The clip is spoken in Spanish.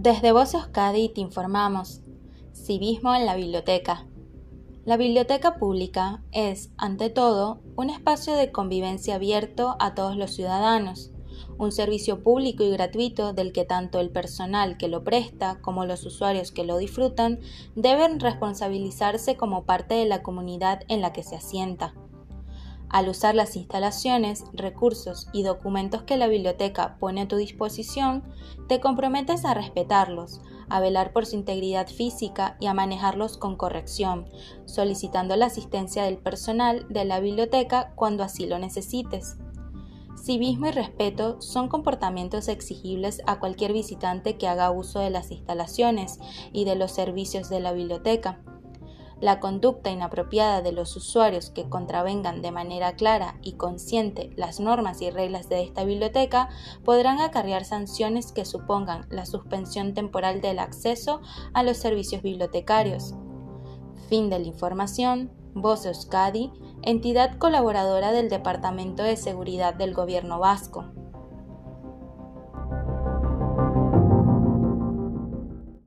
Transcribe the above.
Desde Voz Euskadi te informamos. Civismo en la biblioteca. La biblioteca pública es, ante todo, un espacio de convivencia abierto a todos los ciudadanos, un servicio público y gratuito del que tanto el personal que lo presta como los usuarios que lo disfrutan deben responsabilizarse como parte de la comunidad en la que se asienta. Al usar las instalaciones, recursos y documentos que la biblioteca pone a tu disposición, te comprometes a respetarlos, a velar por su integridad física y a manejarlos con corrección, solicitando la asistencia del personal de la biblioteca cuando así lo necesites. Civismo y respeto son comportamientos exigibles a cualquier visitante que haga uso de las instalaciones y de los servicios de la biblioteca la conducta inapropiada de los usuarios que contravengan de manera clara y consciente las normas y reglas de esta biblioteca podrán acarrear sanciones que supongan la suspensión temporal del acceso a los servicios bibliotecarios. Fin de la información. Voz Euskadi, entidad colaboradora del Departamento de Seguridad del Gobierno Vasco.